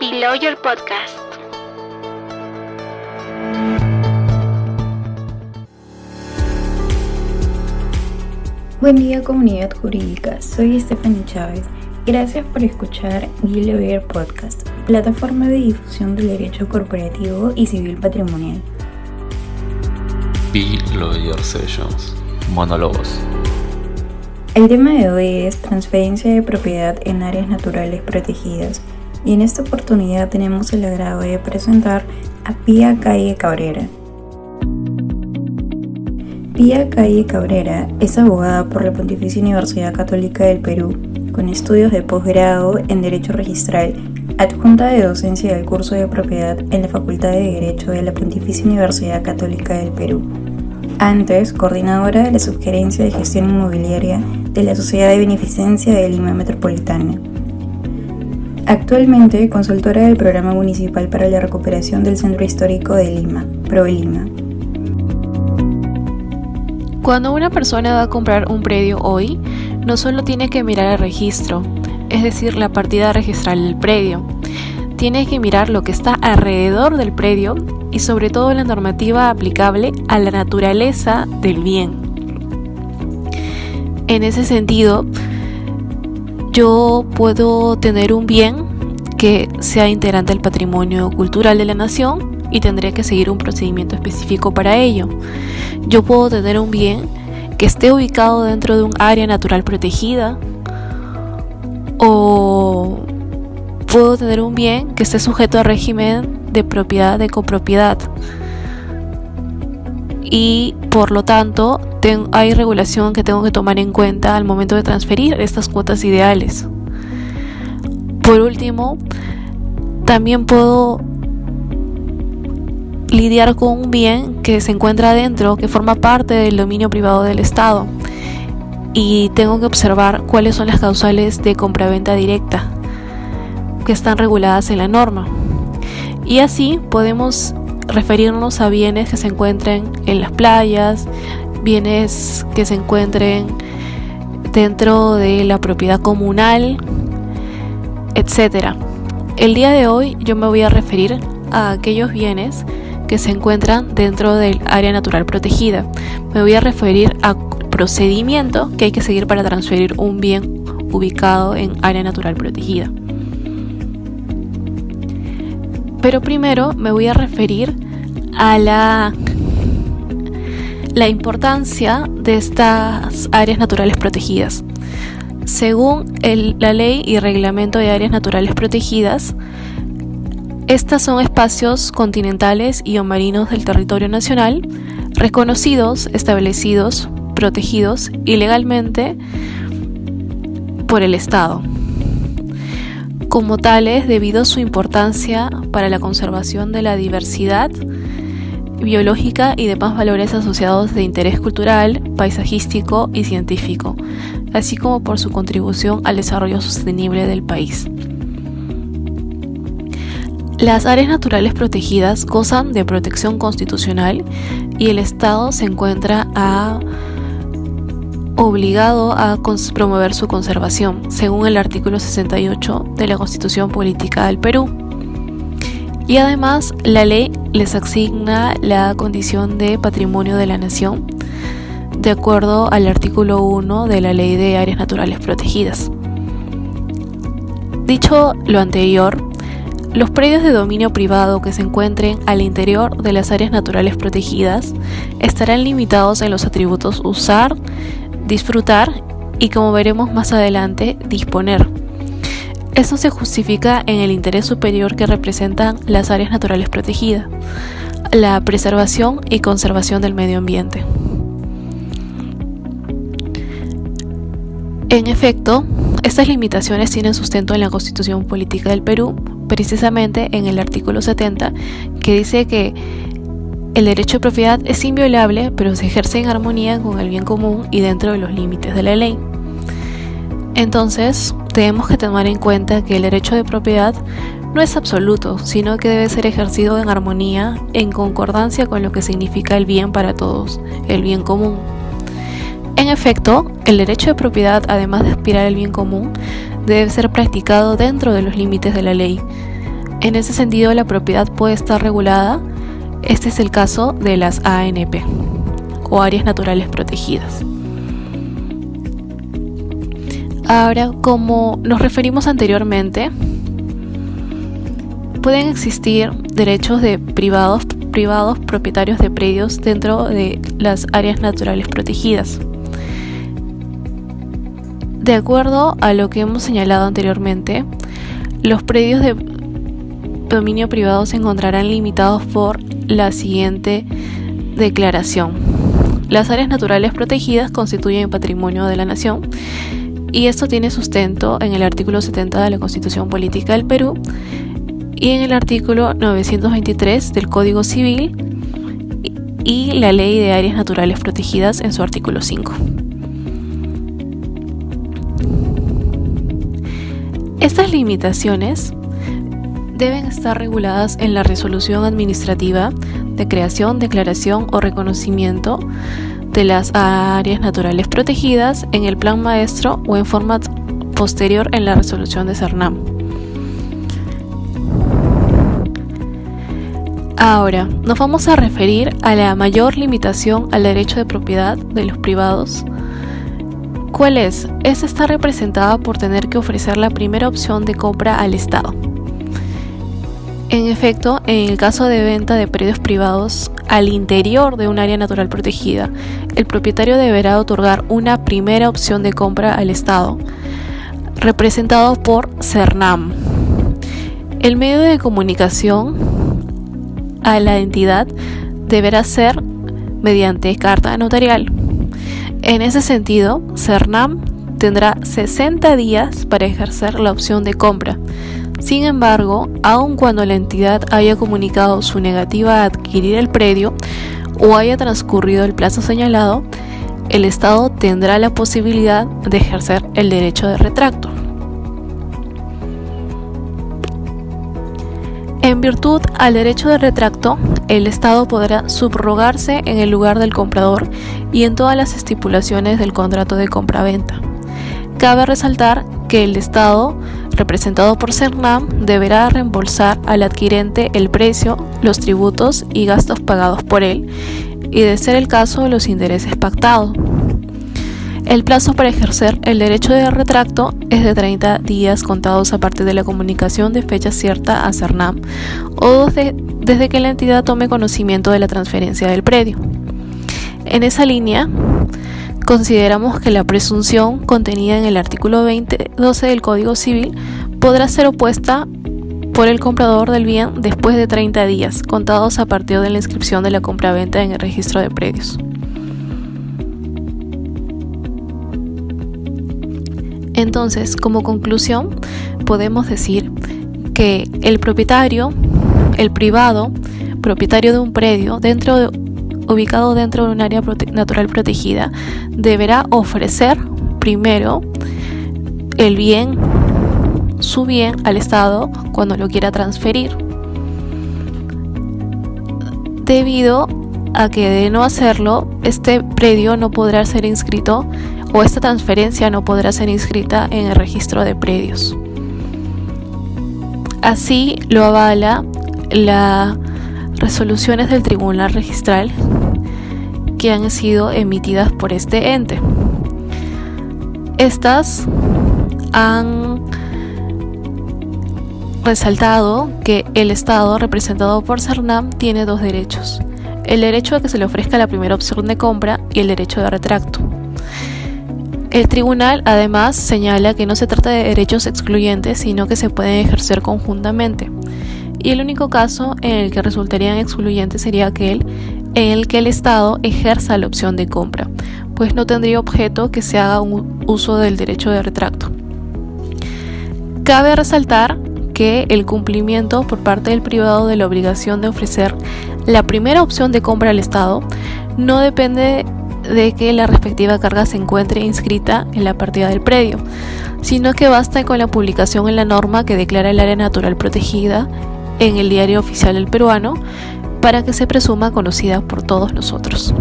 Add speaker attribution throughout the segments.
Speaker 1: Below Your Podcast.
Speaker 2: Buen día comunidad jurídica, soy Stephanie Chávez. Gracias por escuchar Below Your Podcast, plataforma de difusión del derecho corporativo y civil patrimonial.
Speaker 3: Below Your Sessions, monólogos.
Speaker 2: El tema de hoy es transferencia de propiedad en áreas naturales protegidas y en esta oportunidad tenemos el agrado de presentar a Pía Calle Cabrera. Pía Calle Cabrera es abogada por la Pontificia Universidad Católica del Perú, con estudios de posgrado en Derecho Registral, adjunta de docencia del curso de propiedad en la Facultad de Derecho de la Pontificia Universidad Católica del Perú. Antes, coordinadora de la Subgerencia de Gestión Inmobiliaria de la Sociedad de Beneficencia de Lima Metropolitana. Actualmente consultora del Programa Municipal para la Recuperación del Centro Histórico de Lima, ProLima.
Speaker 4: Cuando una persona va a comprar un predio hoy, no solo tiene que mirar el registro, es decir, la partida registral del predio, tiene que mirar lo que está alrededor del predio y sobre todo la normativa aplicable a la naturaleza del bien. En ese sentido, yo puedo tener un bien que sea integrante del patrimonio cultural de la nación y tendré que seguir un procedimiento específico para ello. Yo puedo tener un bien que esté ubicado dentro de un área natural protegida o puedo tener un bien que esté sujeto al régimen de propiedad de copropiedad y por lo tanto hay regulación que tengo que tomar en cuenta al momento de transferir estas cuotas ideales. Por último, también puedo lidiar con un bien que se encuentra dentro, que forma parte del dominio privado del Estado. Y tengo que observar cuáles son las causales de compraventa directa que están reguladas en la norma. Y así podemos referirnos a bienes que se encuentren en las playas, bienes que se encuentren dentro de la propiedad comunal, etc. El día de hoy yo me voy a referir a aquellos bienes que se encuentran dentro del área natural protegida. Me voy a referir al procedimiento que hay que seguir para transferir un bien ubicado en área natural protegida. Pero primero me voy a referir a la la importancia de estas áreas naturales protegidas. Según la ley y reglamento de áreas naturales protegidas, estas son espacios continentales y o marinos del territorio nacional, reconocidos, establecidos, protegidos ilegalmente por el Estado. Como tales, debido a su importancia para la conservación de la diversidad, biológica y demás valores asociados de interés cultural, paisajístico y científico, así como por su contribución al desarrollo sostenible del país. Las áreas naturales protegidas gozan de protección constitucional y el Estado se encuentra obligado a promover su conservación, según el artículo 68 de la Constitución Política del Perú. Y además la ley les asigna la condición de patrimonio de la nación de acuerdo al artículo 1 de la Ley de Áreas Naturales Protegidas. Dicho lo anterior, los predios de dominio privado que se encuentren al interior de las áreas naturales protegidas estarán limitados en los atributos usar, disfrutar y como veremos más adelante, disponer esto se justifica en el interés superior que representan las áreas naturales protegidas, la preservación y conservación del medio ambiente. En efecto, estas limitaciones tienen sustento en la Constitución Política del Perú, precisamente en el artículo 70, que dice que el derecho de propiedad es inviolable, pero se ejerce en armonía con el bien común y dentro de los límites de la ley. Entonces, tenemos que tener en cuenta que el derecho de propiedad no es absoluto, sino que debe ser ejercido en armonía, en concordancia con lo que significa el bien para todos, el bien común. En efecto, el derecho de propiedad, además de aspirar al bien común, debe ser practicado dentro de los límites de la ley, En ese sentido, la propiedad puede estar regulada. Este es el caso de las ANP o áreas naturales protegidas. Ahora, como nos referimos anteriormente, pueden existir derechos de privados, privados propietarios de predios dentro de las áreas naturales protegidas. De acuerdo a lo que hemos señalado anteriormente, los predios de dominio privado se encontrarán limitados por la siguiente declaración. Las áreas naturales protegidas constituyen patrimonio de la nación y esto tiene sustento en el artículo 70 de la Constitución Política del Perú y en el artículo 923 del Código Civil y la Ley de Áreas Naturales Protegidas en su artículo 5. Estas limitaciones deben estar reguladas en la resolución administrativa de creación, declaración o reconocimiento de las áreas naturales protegidas en el plan maestro o en forma posterior en la resolución de CERNAM. Ahora, nos vamos a referir a la mayor limitación al derecho de propiedad de los privados. ¿Cuál es? Esta está representada por tener que ofrecer la primera opción de compra al Estado. En efecto, en el caso de venta de predios privados al interior de un área natural protegida, el propietario deberá otorgar una primera opción de compra al Estado, representado por CERNAM. El medio de comunicación a la entidad deberá ser mediante carta notarial. En ese sentido, CERNAM tendrá 60 días para ejercer la opción de compra sin embargo, aun cuando la entidad haya comunicado su negativa a adquirir el predio o haya transcurrido el plazo señalado, el Estado tendrá la posibilidad de ejercer el derecho de retracto. En virtud al derecho de retracto, el Estado podrá subrogarse en el lugar del comprador y en todas las estipulaciones del contrato de compraventa. Cabe resaltar que el Estado, representado por CERNAM, deberá reembolsar al adquirente el precio, los tributos y gastos pagados por él, y de ser el caso, los intereses pactados. El plazo para ejercer el derecho de retracto es de 30 días contados a partir de la comunicación de fecha cierta a CERNAM o desde, desde que la entidad tome conocimiento de la transferencia del predio. En esa línea, consideramos que la presunción contenida en el artículo 2012 del Código Civil podrá ser opuesta por el comprador del bien después de 30 días, contados a partir de la inscripción de la compraventa en el registro de predios. Entonces, como conclusión, podemos decir que el propietario, el privado, propietario de un predio dentro de ubicado dentro de un área natural protegida, deberá ofrecer primero el bien, su bien al Estado cuando lo quiera transferir. Debido a que de no hacerlo, este predio no podrá ser inscrito o esta transferencia no podrá ser inscrita en el registro de predios. Así lo avala la resoluciones del Tribunal Registral que han sido emitidas por este ente. Estas han resaltado que el Estado representado por CERNAM tiene dos derechos. El derecho a que se le ofrezca la primera opción de compra y el derecho de retracto. El tribunal además señala que no se trata de derechos excluyentes, sino que se pueden ejercer conjuntamente y el único caso en el que resultarían excluyentes sería aquel en el que el Estado ejerza la opción de compra, pues no tendría objeto que se haga un uso del derecho de retracto. Cabe resaltar que el cumplimiento por parte del privado de la obligación de ofrecer la primera opción de compra al Estado no depende de que la respectiva carga se encuentre inscrita en la partida del predio, sino que basta con la publicación en la norma que declara el área natural protegida en el diario oficial del peruano para que se presuma conocida por todos nosotros.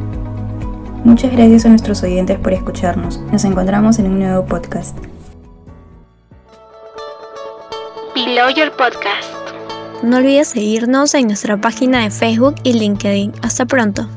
Speaker 2: Muchas gracias a nuestros oyentes por escucharnos. Nos encontramos en un nuevo podcast.
Speaker 4: Below Your Podcast.
Speaker 1: No olvides seguirnos en nuestra página de Facebook y LinkedIn. Hasta pronto.